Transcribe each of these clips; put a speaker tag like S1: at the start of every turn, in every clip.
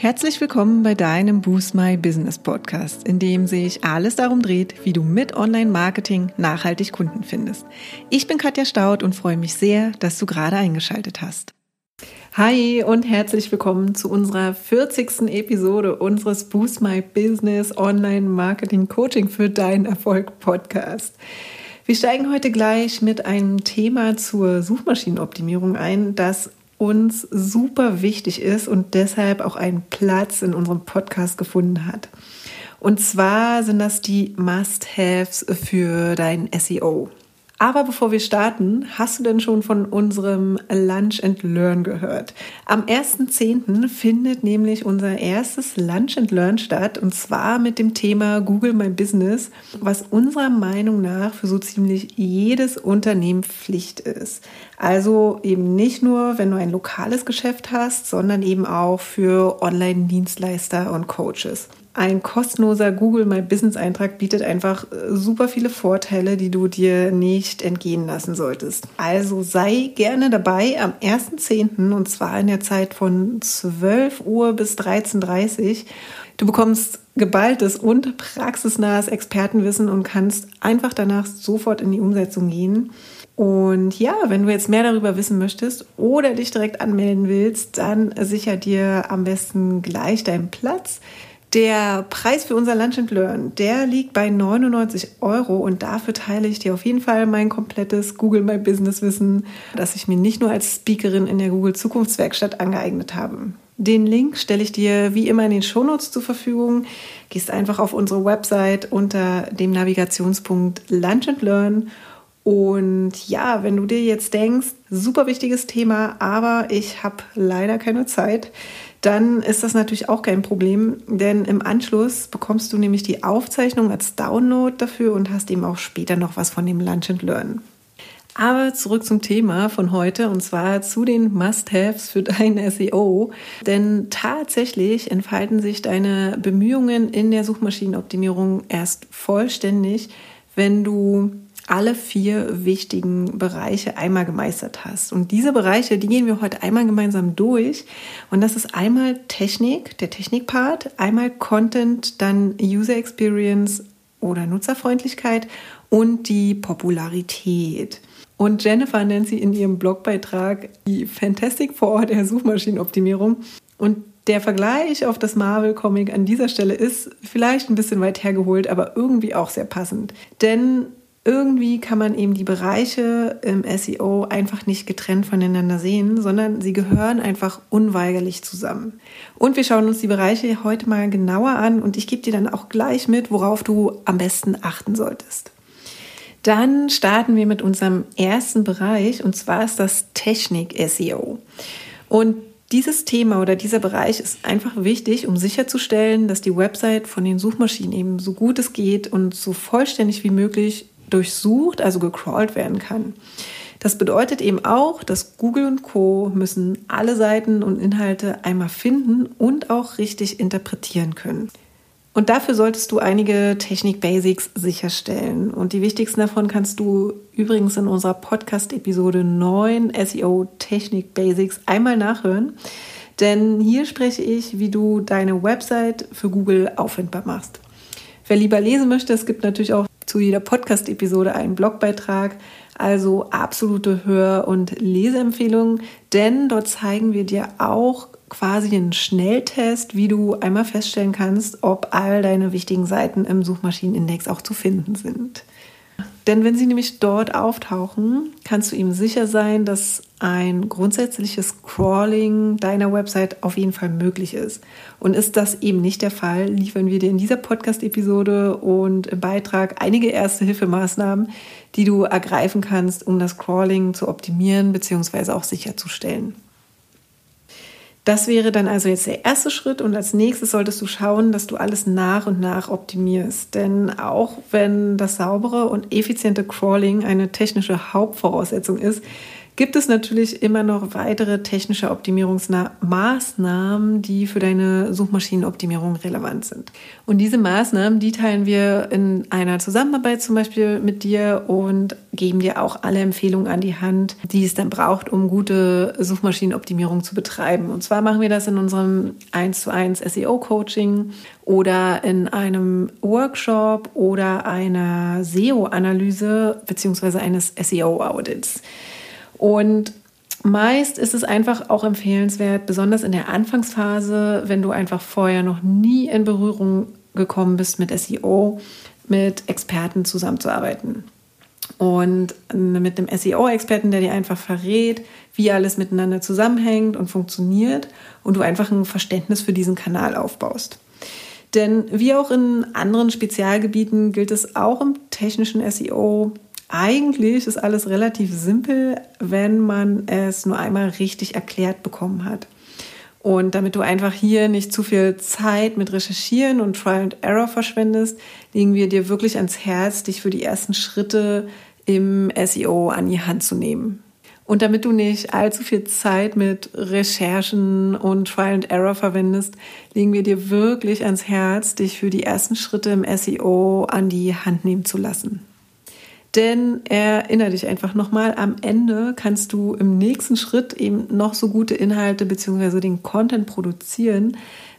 S1: Herzlich willkommen bei deinem Boost My Business Podcast, in dem sich alles darum dreht, wie du mit Online-Marketing nachhaltig Kunden findest. Ich bin Katja Staud und freue mich sehr, dass du gerade eingeschaltet hast. Hi und herzlich willkommen zu unserer 40. Episode unseres Boost My Business Online Marketing Coaching für deinen Erfolg Podcast. Wir steigen heute gleich mit einem Thema zur Suchmaschinenoptimierung ein, das uns super wichtig ist und deshalb auch einen Platz in unserem Podcast gefunden hat. Und zwar sind das die Must-Haves für dein SEO. Aber bevor wir starten, hast du denn schon von unserem Lunch and Learn gehört? Am 1.10. findet nämlich unser erstes Lunch and Learn statt und zwar mit dem Thema Google My Business, was unserer Meinung nach für so ziemlich jedes Unternehmen Pflicht ist. Also eben nicht nur, wenn du ein lokales Geschäft hast, sondern eben auch für Online-Dienstleister und Coaches ein kostenloser Google My Business Eintrag bietet einfach äh, super viele Vorteile, die du dir nicht entgehen lassen solltest. Also sei gerne dabei am 1.10. und zwar in der Zeit von 12 Uhr bis 13.30 Uhr. Du bekommst geballtes und praxisnahes Expertenwissen und kannst einfach danach sofort in die Umsetzung gehen. Und ja, wenn du jetzt mehr darüber wissen möchtest oder dich direkt anmelden willst, dann sicher dir am besten gleich deinen Platz. Der Preis für unser Lunch and Learn, der liegt bei 99 Euro und dafür teile ich dir auf jeden Fall mein komplettes Google My Business Wissen, das ich mir nicht nur als Speakerin in der Google Zukunftswerkstatt angeeignet habe. Den Link stelle ich dir wie immer in den Shownotes zur Verfügung. Gehst einfach auf unsere Website unter dem Navigationspunkt Lunch and Learn und ja, wenn du dir jetzt denkst, super wichtiges Thema, aber ich habe leider keine Zeit, dann ist das natürlich auch kein Problem, denn im Anschluss bekommst du nämlich die Aufzeichnung als Download dafür und hast eben auch später noch was von dem Lunch and Learn. Aber zurück zum Thema von heute und zwar zu den Must-Haves für dein SEO. Denn tatsächlich entfalten sich deine Bemühungen in der Suchmaschinenoptimierung erst vollständig, wenn du alle vier wichtigen Bereiche einmal gemeistert hast. Und diese Bereiche, die gehen wir heute einmal gemeinsam durch. Und das ist einmal Technik, der Technikpart, einmal Content, dann User Experience oder Nutzerfreundlichkeit und die Popularität. Und Jennifer nennt sie in ihrem Blogbeitrag die Fantastic Four der Suchmaschinenoptimierung. Und der Vergleich auf das Marvel-Comic an dieser Stelle ist vielleicht ein bisschen weit hergeholt, aber irgendwie auch sehr passend. Denn irgendwie kann man eben die Bereiche im SEO einfach nicht getrennt voneinander sehen, sondern sie gehören einfach unweigerlich zusammen. Und wir schauen uns die Bereiche heute mal genauer an und ich gebe dir dann auch gleich mit, worauf du am besten achten solltest. Dann starten wir mit unserem ersten Bereich und zwar ist das Technik-SEO. Und dieses Thema oder dieser Bereich ist einfach wichtig, um sicherzustellen, dass die Website von den Suchmaschinen eben so gut es geht und so vollständig wie möglich durchsucht, also gecrawlt werden kann. Das bedeutet eben auch, dass Google und Co müssen alle Seiten und Inhalte einmal finden und auch richtig interpretieren können. Und dafür solltest du einige Technik-Basics sicherstellen. Und die wichtigsten davon kannst du übrigens in unserer Podcast-Episode 9 SEO Technik-Basics einmal nachhören. Denn hier spreche ich, wie du deine Website für Google auffindbar machst. Wer lieber lesen möchte, es gibt natürlich auch zu jeder Podcast-Episode einen Blogbeitrag. Also absolute Hör- und Leseempfehlungen, denn dort zeigen wir dir auch quasi einen Schnelltest, wie du einmal feststellen kannst, ob all deine wichtigen Seiten im Suchmaschinenindex auch zu finden sind. Denn wenn sie nämlich dort auftauchen, kannst du ihm sicher sein, dass ein grundsätzliches Crawling deiner Website auf jeden Fall möglich ist. Und ist das eben nicht der Fall, liefern wir dir in dieser Podcast-Episode und im Beitrag einige erste Hilfemaßnahmen, die du ergreifen kannst, um das Crawling zu optimieren bzw. auch sicherzustellen. Das wäre dann also jetzt der erste Schritt und als nächstes solltest du schauen, dass du alles nach und nach optimierst. Denn auch wenn das saubere und effiziente Crawling eine technische Hauptvoraussetzung ist, gibt es natürlich immer noch weitere technische Optimierungsmaßnahmen, die für deine Suchmaschinenoptimierung relevant sind. Und diese Maßnahmen, die teilen wir in einer Zusammenarbeit zum Beispiel mit dir und geben dir auch alle Empfehlungen an die Hand, die es dann braucht, um gute Suchmaschinenoptimierung zu betreiben. Und zwar machen wir das in unserem 1 zu 1 SEO Coaching oder in einem Workshop oder einer SEO-Analyse beziehungsweise eines SEO-Audits. Und meist ist es einfach auch empfehlenswert, besonders in der Anfangsphase, wenn du einfach vorher noch nie in Berührung gekommen bist mit SEO, mit Experten zusammenzuarbeiten. Und mit dem SEO-Experten, der dir einfach verrät, wie alles miteinander zusammenhängt und funktioniert und du einfach ein Verständnis für diesen Kanal aufbaust. Denn wie auch in anderen Spezialgebieten gilt es auch im technischen SEO, eigentlich ist alles relativ simpel, wenn man es nur einmal richtig erklärt bekommen hat. Und damit du einfach hier nicht zu viel Zeit mit Recherchieren und Trial and Error verschwendest, legen wir dir wirklich ans Herz, dich für die ersten Schritte im SEO an die Hand zu nehmen. Und damit du nicht allzu viel Zeit mit Recherchen und Trial and Error verwendest, legen wir dir wirklich ans Herz, dich für die ersten Schritte im SEO an die Hand nehmen zu lassen. Denn erinnere dich einfach nochmal, am Ende kannst du im nächsten Schritt eben noch so gute Inhalte bzw. den Content produzieren,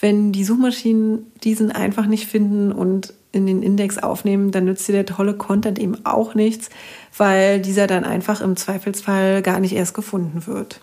S1: wenn die Suchmaschinen diesen einfach nicht finden und in den Index aufnehmen, dann nützt dir der tolle Content eben auch nichts, weil dieser dann einfach im Zweifelsfall gar nicht erst gefunden wird.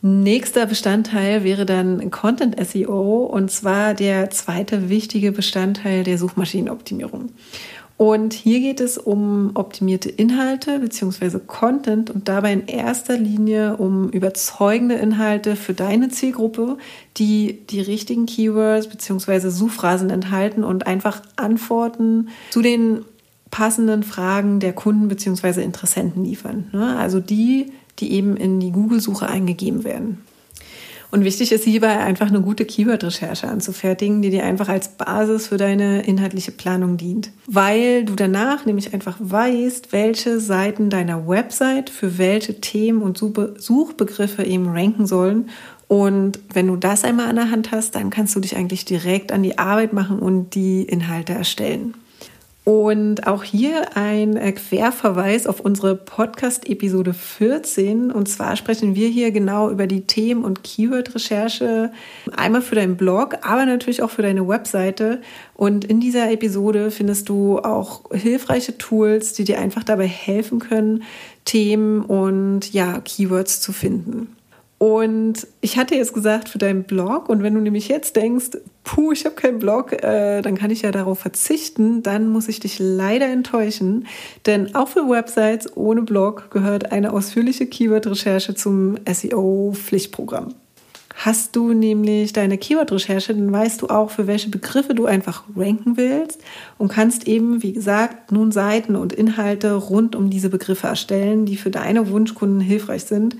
S1: Nächster Bestandteil wäre dann Content SEO und zwar der zweite wichtige Bestandteil der Suchmaschinenoptimierung. Und hier geht es um optimierte Inhalte bzw. Content und dabei in erster Linie um überzeugende Inhalte für deine Zielgruppe, die die richtigen Keywords bzw. Suchphrasen enthalten und einfach Antworten zu den passenden Fragen der Kunden bzw. Interessenten liefern. Ne? Also die, die eben in die Google-Suche eingegeben werden. Und wichtig ist hierbei einfach eine gute Keyword-Recherche anzufertigen, die dir einfach als Basis für deine inhaltliche Planung dient. Weil du danach nämlich einfach weißt, welche Seiten deiner Website für welche Themen und Suchbegriffe eben ranken sollen. Und wenn du das einmal an der Hand hast, dann kannst du dich eigentlich direkt an die Arbeit machen und die Inhalte erstellen. Und auch hier ein äh, Querverweis auf unsere Podcast-Episode 14. Und zwar sprechen wir hier genau über die Themen- und Keyword-Recherche. Einmal für deinen Blog, aber natürlich auch für deine Webseite. Und in dieser Episode findest du auch hilfreiche Tools, die dir einfach dabei helfen können, Themen und ja, Keywords zu finden. Und ich hatte jetzt gesagt für deinen Blog, und wenn du nämlich jetzt denkst, puh, ich habe keinen Blog, äh, dann kann ich ja darauf verzichten, dann muss ich dich leider enttäuschen. Denn auch für Websites ohne Blog gehört eine ausführliche Keyword-Recherche zum SEO-Pflichtprogramm. Hast du nämlich deine Keyword-Recherche, dann weißt du auch, für welche Begriffe du einfach ranken willst und kannst eben, wie gesagt, nun Seiten und Inhalte rund um diese Begriffe erstellen, die für deine Wunschkunden hilfreich sind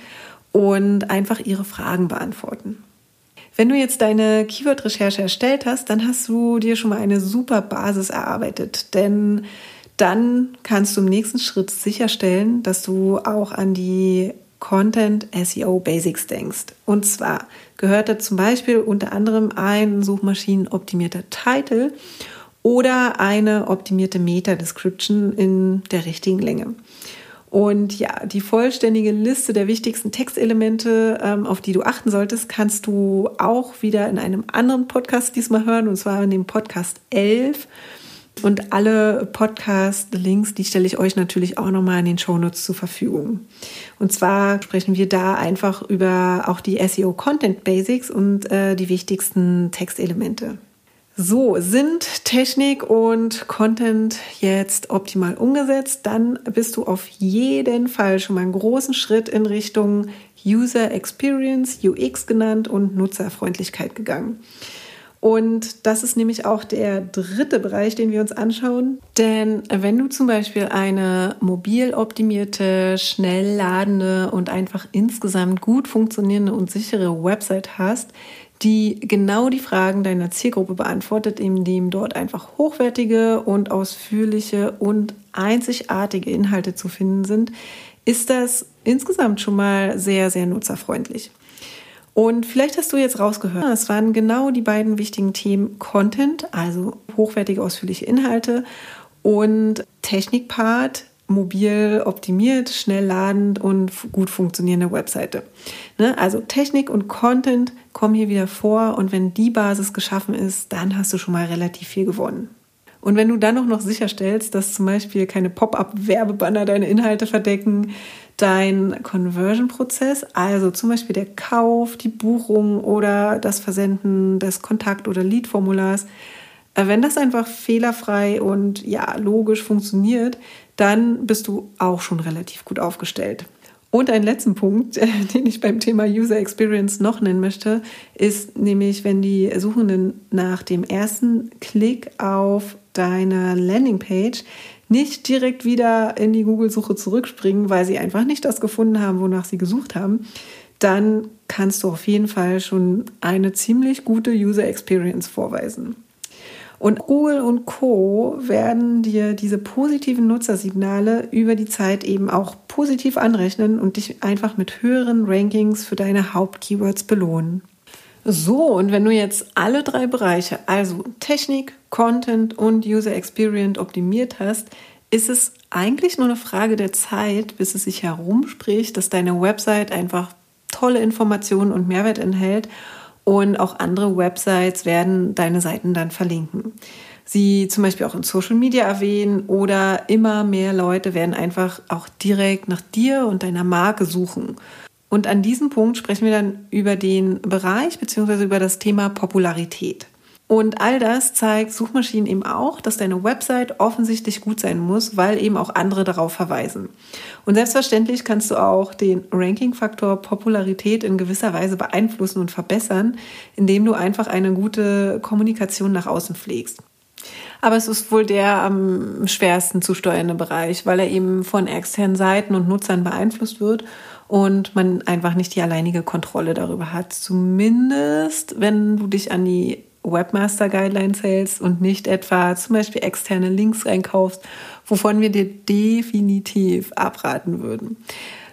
S1: und einfach ihre Fragen beantworten. Wenn du jetzt deine Keyword-Recherche erstellt hast, dann hast du dir schon mal eine super Basis erarbeitet, denn dann kannst du im nächsten Schritt sicherstellen, dass du auch an die Content SEO Basics denkst. Und zwar gehört da zum Beispiel unter anderem ein suchmaschinenoptimierter Titel oder eine optimierte Meta-Description in der richtigen Länge. Und ja, die vollständige Liste der wichtigsten Textelemente, ähm, auf die du achten solltest, kannst du auch wieder in einem anderen Podcast diesmal hören, und zwar in dem Podcast 11. Und alle Podcast-Links, die stelle ich euch natürlich auch nochmal in den Shownotes zur Verfügung. Und zwar sprechen wir da einfach über auch die SEO Content Basics und äh, die wichtigsten Textelemente. So, sind Technik und Content jetzt optimal umgesetzt, dann bist du auf jeden Fall schon mal einen großen Schritt in Richtung User Experience, UX genannt und Nutzerfreundlichkeit gegangen. Und das ist nämlich auch der dritte Bereich, den wir uns anschauen. Denn wenn du zum Beispiel eine mobil optimierte, schnell ladende und einfach insgesamt gut funktionierende und sichere Website hast, die genau die Fragen deiner Zielgruppe beantwortet, indem dort einfach hochwertige und ausführliche und einzigartige Inhalte zu finden sind, ist das insgesamt schon mal sehr, sehr nutzerfreundlich. Und vielleicht hast du jetzt rausgehört, es waren genau die beiden wichtigen Themen Content, also hochwertige, ausführliche Inhalte und Technikpart, mobil optimiert, schnell ladend und gut funktionierende Webseite. Ne? Also Technik und Content kommen hier wieder vor und wenn die Basis geschaffen ist, dann hast du schon mal relativ viel gewonnen. Und wenn du dann auch noch sicherstellst, dass zum Beispiel keine Pop-up-Werbebanner deine Inhalte verdecken, dein Conversion-Prozess, also zum Beispiel der Kauf, die Buchung oder das Versenden des Kontakt- oder Lead-Formulars, äh, wenn das einfach fehlerfrei und ja, logisch funktioniert, dann bist du auch schon relativ gut aufgestellt. Und ein letzten Punkt, den ich beim Thema User Experience noch nennen möchte, ist nämlich, wenn die Suchenden nach dem ersten Klick auf deine Landingpage nicht direkt wieder in die Google-Suche zurückspringen, weil sie einfach nicht das gefunden haben, wonach sie gesucht haben, dann kannst du auf jeden Fall schon eine ziemlich gute User Experience vorweisen. Und Google und Co werden dir diese positiven Nutzersignale über die Zeit eben auch positiv anrechnen und dich einfach mit höheren Rankings für deine Hauptkeywords belohnen. So, und wenn du jetzt alle drei Bereiche, also Technik, Content und User Experience optimiert hast, ist es eigentlich nur eine Frage der Zeit, bis es sich herumspricht, dass deine Website einfach tolle Informationen und Mehrwert enthält und auch andere Websites werden deine Seiten dann verlinken. Sie zum Beispiel auch in Social Media erwähnen oder immer mehr Leute werden einfach auch direkt nach dir und deiner Marke suchen. Und an diesem Punkt sprechen wir dann über den Bereich bzw. über das Thema Popularität. Und all das zeigt Suchmaschinen eben auch, dass deine Website offensichtlich gut sein muss, weil eben auch andere darauf verweisen. Und selbstverständlich kannst du auch den Ranking-Faktor Popularität in gewisser Weise beeinflussen und verbessern, indem du einfach eine gute Kommunikation nach außen pflegst. Aber es ist wohl der am schwersten zu steuernde Bereich, weil er eben von externen Seiten und Nutzern beeinflusst wird und man einfach nicht die alleinige Kontrolle darüber hat. Zumindest, wenn du dich an die Webmaster Guidelines hältst und nicht etwa zum Beispiel externe Links einkaufst, wovon wir dir definitiv abraten würden.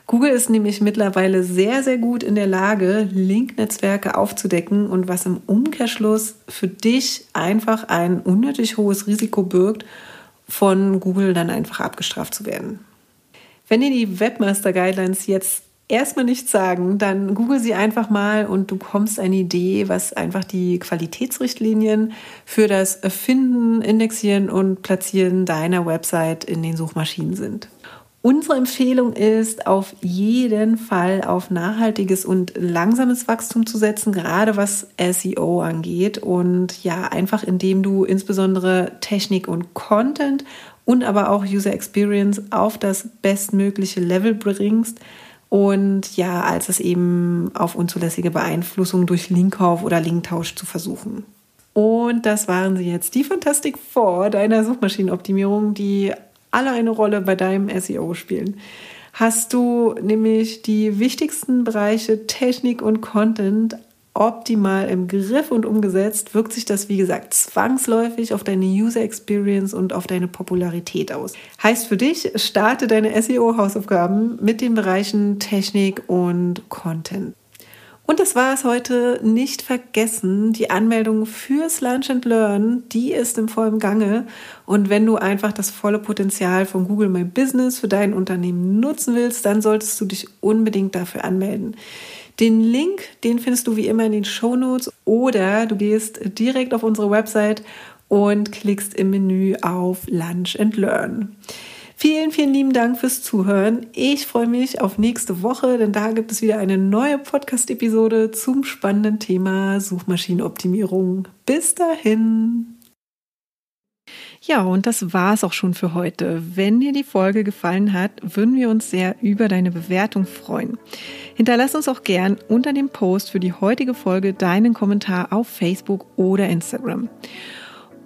S1: Google ist nämlich mittlerweile sehr, sehr gut in der Lage, Link-Netzwerke aufzudecken und was im Umkehrschluss für dich einfach ein unnötig hohes Risiko birgt, von Google dann einfach abgestraft zu werden. Wenn dir die Webmaster Guidelines jetzt erstmal nichts sagen, dann google sie einfach mal und du bekommst eine Idee, was einfach die Qualitätsrichtlinien für das Finden, Indexieren und Platzieren deiner Website in den Suchmaschinen sind. Unsere Empfehlung ist, auf jeden Fall auf nachhaltiges und langsames Wachstum zu setzen, gerade was SEO angeht. Und ja, einfach indem du insbesondere Technik und Content und aber auch User Experience auf das bestmögliche Level bringst. Und ja, als es eben auf unzulässige Beeinflussung durch Linkkauf oder Linktausch zu versuchen. Und das waren sie jetzt, die Fantastic Four deiner Suchmaschinenoptimierung, die alle eine Rolle bei deinem SEO spielen. Hast du nämlich die wichtigsten Bereiche Technik und Content optimal im Griff und umgesetzt, wirkt sich das, wie gesagt, zwangsläufig auf deine User Experience und auf deine Popularität aus. Heißt für dich, starte deine SEO-Hausaufgaben mit den Bereichen Technik und Content. Und das war es heute. Nicht vergessen, die Anmeldung fürs Lunch and Learn, die ist im vollen Gange. Und wenn du einfach das volle Potenzial von Google My Business für dein Unternehmen nutzen willst, dann solltest du dich unbedingt dafür anmelden. Den Link, den findest du wie immer in den Show Notes oder du gehst direkt auf unsere Website und klickst im Menü auf Lunch and Learn. Vielen, vielen lieben Dank fürs Zuhören. Ich freue mich auf nächste Woche, denn da gibt es wieder eine neue Podcast-Episode zum spannenden Thema Suchmaschinenoptimierung. Bis dahin. Ja, und das war es auch schon für heute. Wenn dir die Folge gefallen hat, würden wir uns sehr über deine Bewertung freuen. Hinterlass uns auch gern unter dem Post für die heutige Folge deinen Kommentar auf Facebook oder Instagram.